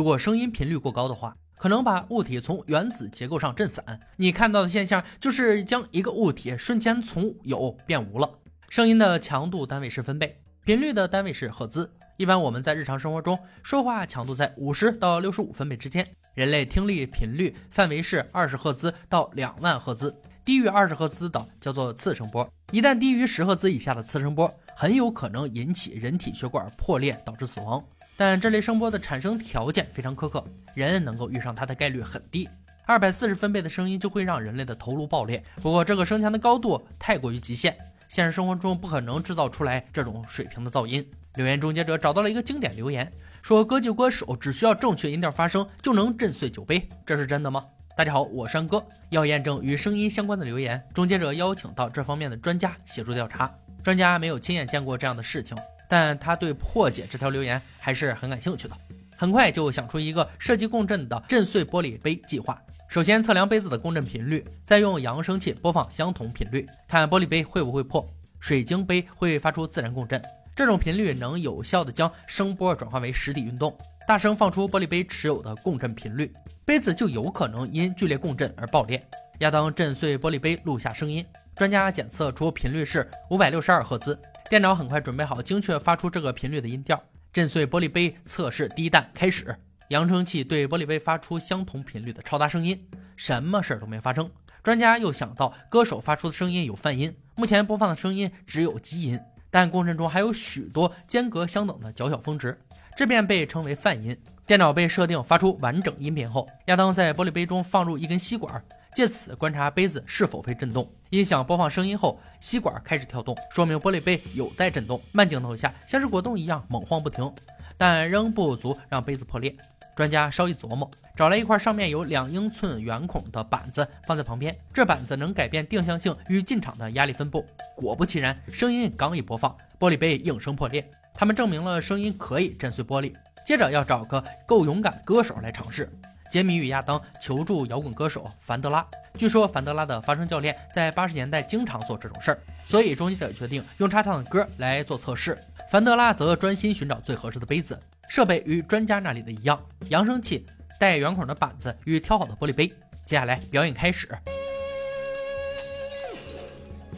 如果声音频率过高的话，可能把物体从原子结构上震散。你看到的现象就是将一个物体瞬间从有变无了。声音的强度单位是分贝，频率的单位是赫兹。一般我们在日常生活中说话强度在五十到六十五分贝之间。人类听力频率范围是二十赫兹到两万赫兹，低于二十赫兹的叫做次声波。一旦低于十赫兹以下的次声波，很有可能引起人体血管破裂，导致死亡。但这类声波的产生条件非常苛刻，人能够遇上它的概率很低。二百四十分贝的声音就会让人类的头颅爆裂。不过这个声强的高度太过于极限，现实生活中不可能制造出来这种水平的噪音。留言终结者找到了一个经典留言。说歌剧歌手只需要正确音调发声就能震碎酒杯，这是真的吗？大家好，我是安哥。要验证与声音相关的留言，终结者邀请到这方面的专家协助调查。专家没有亲眼见过这样的事情，但他对破解这条留言还是很感兴趣的。很快就想出一个涉及共振的震碎玻璃杯计划。首先测量杯子的共振频率，再用扬声器播放相同频率，看玻璃杯会不会破。水晶杯会发出自然共振。这种频率能有效地将声波转化为实体运动，大声放出玻璃杯持有的共振频率，杯子就有可能因剧烈共振而爆裂。亚当震碎玻璃杯，录下声音。专家检测出频率是五百六十二赫兹，电脑很快准备好精确发出这个频率的音调。震碎玻璃杯测试第一弹开始，扬声器对玻璃杯发出相同频率的超大声音，什么事儿都没发生。专家又想到歌手发出的声音有泛音，目前播放的声音只有基音。但共振中还有许多间隔相等的较小峰值，这便被称为泛音。电脑被设定发出完整音频后，亚当在玻璃杯中放入一根吸管，借此观察杯子是否被震动。音响播放声音后，吸管开始跳动，说明玻璃杯有在震动。慢镜头下像是果冻一样猛晃不停，但仍不足让杯子破裂。专家稍一琢磨，找来一块上面有两英寸圆孔的板子放在旁边，这板子能改变定向性与进场的压力分布。果不其然，声音刚一播放，玻璃杯应声破裂。他们证明了声音可以震碎玻璃。接着要找个够勇敢的歌手来尝试。杰米与亚当求助摇滚歌手凡德拉，据说凡德拉的发声教练在八十年代经常做这种事儿，所以终结者决定用他唱的歌来做测试。凡德拉则专心寻找最合适的杯子。设备与专家那里的一样，扬声器、带圆孔的板子与挑好的玻璃杯。接下来表演开始。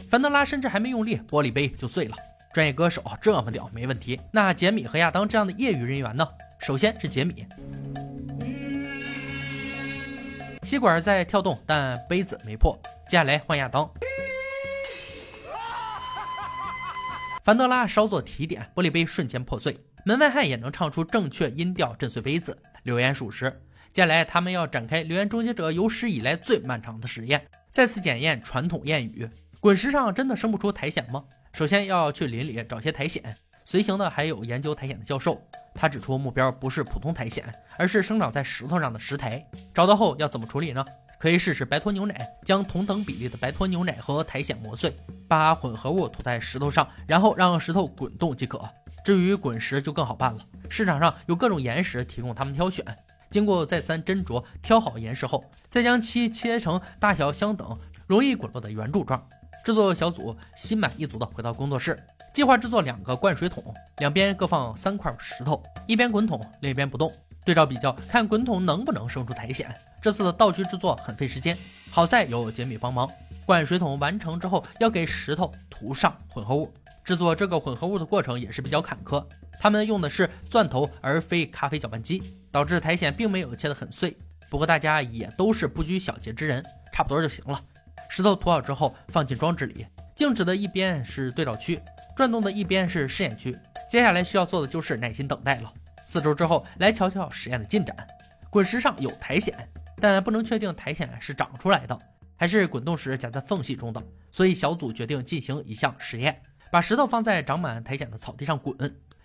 凡德拉甚至还没用力，玻璃杯就碎了。专业歌手这么屌，没问题。那杰米和亚当这样的业余人员呢？首先是杰米，吸管在跳动，但杯子没破。接下来换亚当。凡德拉稍作提点，玻璃杯瞬间破碎。门外汉也能唱出正确音调，震碎杯子。留言属实。接下来，他们要展开留言终结者有史以来最漫长的实验，再次检验传统谚语：滚石上真的生不出苔藓吗？首先要去林里找些苔藓，随行的还有研究苔藓的教授。他指出，目标不是普通苔藓，而是生长在石头上的石苔。找到后要怎么处理呢？可以试试白脱牛奶，将同等比例的白脱牛奶和苔藓磨碎，把混合物涂在石头上，然后让石头滚动即可。至于滚石就更好办了，市场上有各种岩石提供他们挑选。经过再三斟酌，挑好岩石后，再将其切成大小相等、容易滚落的圆柱状。制作小组心满意足地回到工作室，计划制作两个灌水桶，两边各放三块石头，一边滚筒，另一边不动。对照比较，看滚筒能不能生出苔藓。这次的道具制作很费时间，好在有杰米帮忙。灌水桶完成之后，要给石头涂上混合物。制作这个混合物的过程也是比较坎坷，他们用的是钻头而非咖啡搅拌机，导致苔藓并没有切得很碎。不过大家也都是不拘小节之人，差不多就行了。石头涂好之后放进装置里，静止的一边是对照区，转动的一边是试验区。接下来需要做的就是耐心等待了。四周之后来瞧瞧实验的进展。滚石上有苔藓，但不能确定苔藓是长出来的，还是滚动时夹在缝隙中的，所以小组决定进行一项实验。把石头放在长满苔藓的草地上滚，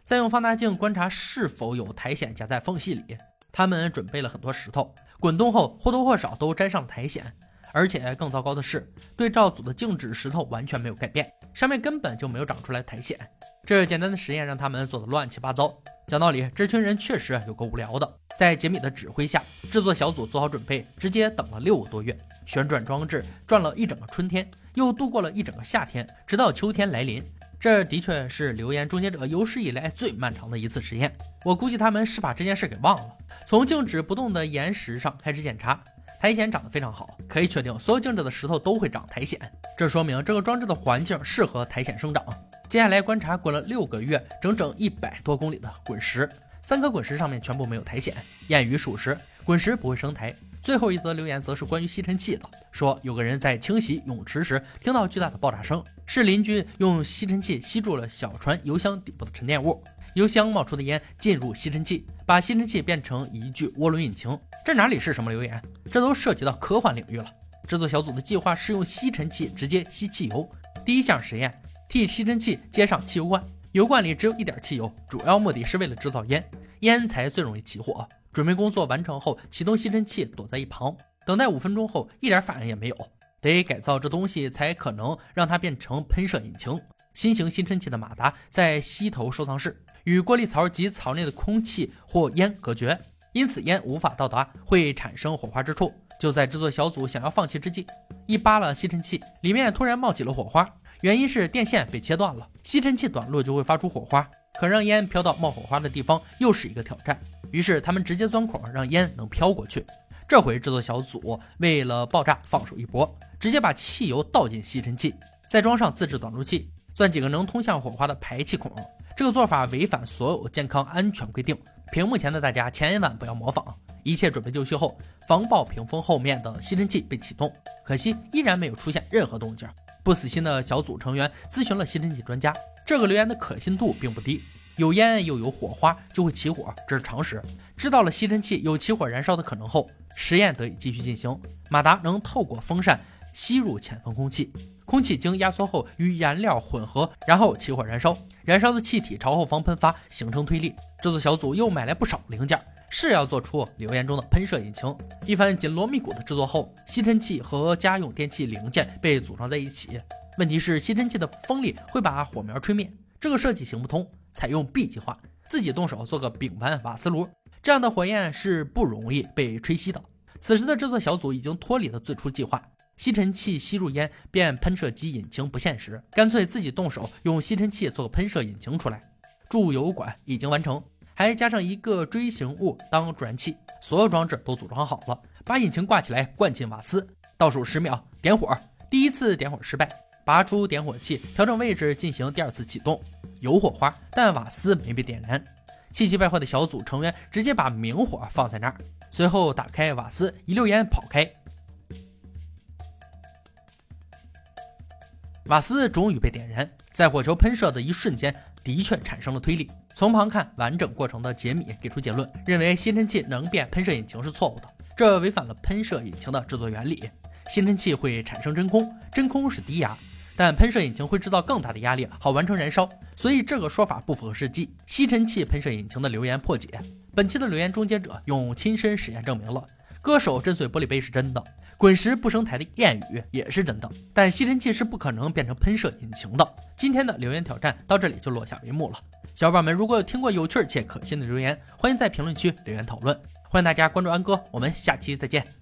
再用放大镜观察是否有苔藓夹在缝隙里。他们准备了很多石头，滚动后或多或少都沾上了苔藓，而且更糟糕的是，对照组的静止石头完全没有改变，上面根本就没有长出来苔藓。这简单的实验让他们做的乱七八糟。讲道理，这群人确实有够无聊的。在杰米的指挥下，制作小组做好准备，直接等了六个多月。旋转装置转了一整个春天，又度过了一整个夏天，直到秋天来临。这的确是留言终结者有史以来最漫长的一次实验。我估计他们是把这件事给忘了。从静止不动的岩石上开始检查，苔藓长得非常好，可以确定所有静止的石头都会长苔藓。这说明这个装置的环境适合苔藓生长。接下来观察滚了六个月、整整一百多公里的滚石，三颗滚石上面全部没有苔藓。谚语属实，滚石不会生苔。最后一则留言则是关于吸尘器的，说有个人在清洗泳池时听到巨大的爆炸声，是邻居用吸尘器吸住了小船油箱底部的沉淀物，油箱冒出的烟进入吸尘器，把吸尘器变成一具涡轮引擎。这哪里是什么留言？这都涉及到科幻领域了。制作小组的计划是用吸尘器直接吸汽油。第一项实验，替吸尘器接上汽油罐，油罐里只有一点汽油，主要目的是为了制造烟，烟才最容易起火。准备工作完成后，启动吸尘器，躲在一旁等待五分钟后，一点反应也没有。得改造这东西才可能让它变成喷射引擎。新型吸尘器的马达在吸头收藏室，与过滤槽及槽内的空气或烟隔绝，因此烟无法到达会产生火花之处。就在制作小组想要放弃之际，一扒拉吸尘器，里面突然冒起了火花，原因是电线被切断了。吸尘器短路就会发出火花，可让烟飘到冒火花的地方又是一个挑战。于是他们直接钻孔，让烟能飘过去。这回制作小组为了爆炸放手一搏，直接把汽油倒进吸尘器，再装上自制短路器，钻几个能通向火花的排气孔。这个做法违反所有健康安全规定，屏幕前的大家千万不要模仿。一切准备就绪后，防爆屏风后面的吸尘器被启动，可惜依然没有出现任何动静。不死心的小组成员咨询了吸尘器专家，这个留言的可信度并不低。有烟又有火花就会起火，这是常识。知道了吸尘器有起火燃烧的可能后，实验得以继续进行。马达能透过风扇吸入前方空气，空气经压缩后与燃料混合，然后起火燃烧。燃烧的气体朝后方喷发，形成推力。制作小组又买来不少零件，是要做出留言中的喷射引擎。一番紧锣密鼓的制作后，吸尘器和家用电器零件被组装在一起。问题是吸尘器的风力会把火苗吹灭，这个设计行不通。采用 B 计划，自己动手做个丙烷瓦斯炉，这样的火焰是不容易被吹熄的。此时的制作小组已经脱离了最初计划，吸尘器吸入烟变喷射机引擎不现实，干脆自己动手用吸尘器做个喷射引擎出来。注油管已经完成，还加上一个锥形物当助燃器，所有装置都组装好了，把引擎挂起来，灌进瓦斯，倒数十秒点火。第一次点火失败，拔出点火器，调整位置进行第二次启动。有火花，但瓦斯没被点燃。气急败坏的小组成员直接把明火放在那儿，随后打开瓦斯，一溜烟跑开。瓦斯终于被点燃，在火球喷射的一瞬间，的确产生了推力。从旁看完整过程的杰米给出结论，认为吸尘器能变喷射引擎是错误的，这违反了喷射引擎的制作原理。吸尘器会产生真空，真空是低压。但喷射引擎会制造更大的压力，好完成燃烧，所以这个说法不符合实际。吸尘器喷射引擎的留言破解，本期的留言终结者用亲身实验证明了，歌手震碎玻璃杯是真的，滚石不生苔的谚语也是真的，但吸尘器是不可能变成喷射引擎的。今天的留言挑战到这里就落下帷幕了。小伙伴们，如果有听过有趣且可信的留言，欢迎在评论区留言讨论。欢迎大家关注安哥，我们下期再见。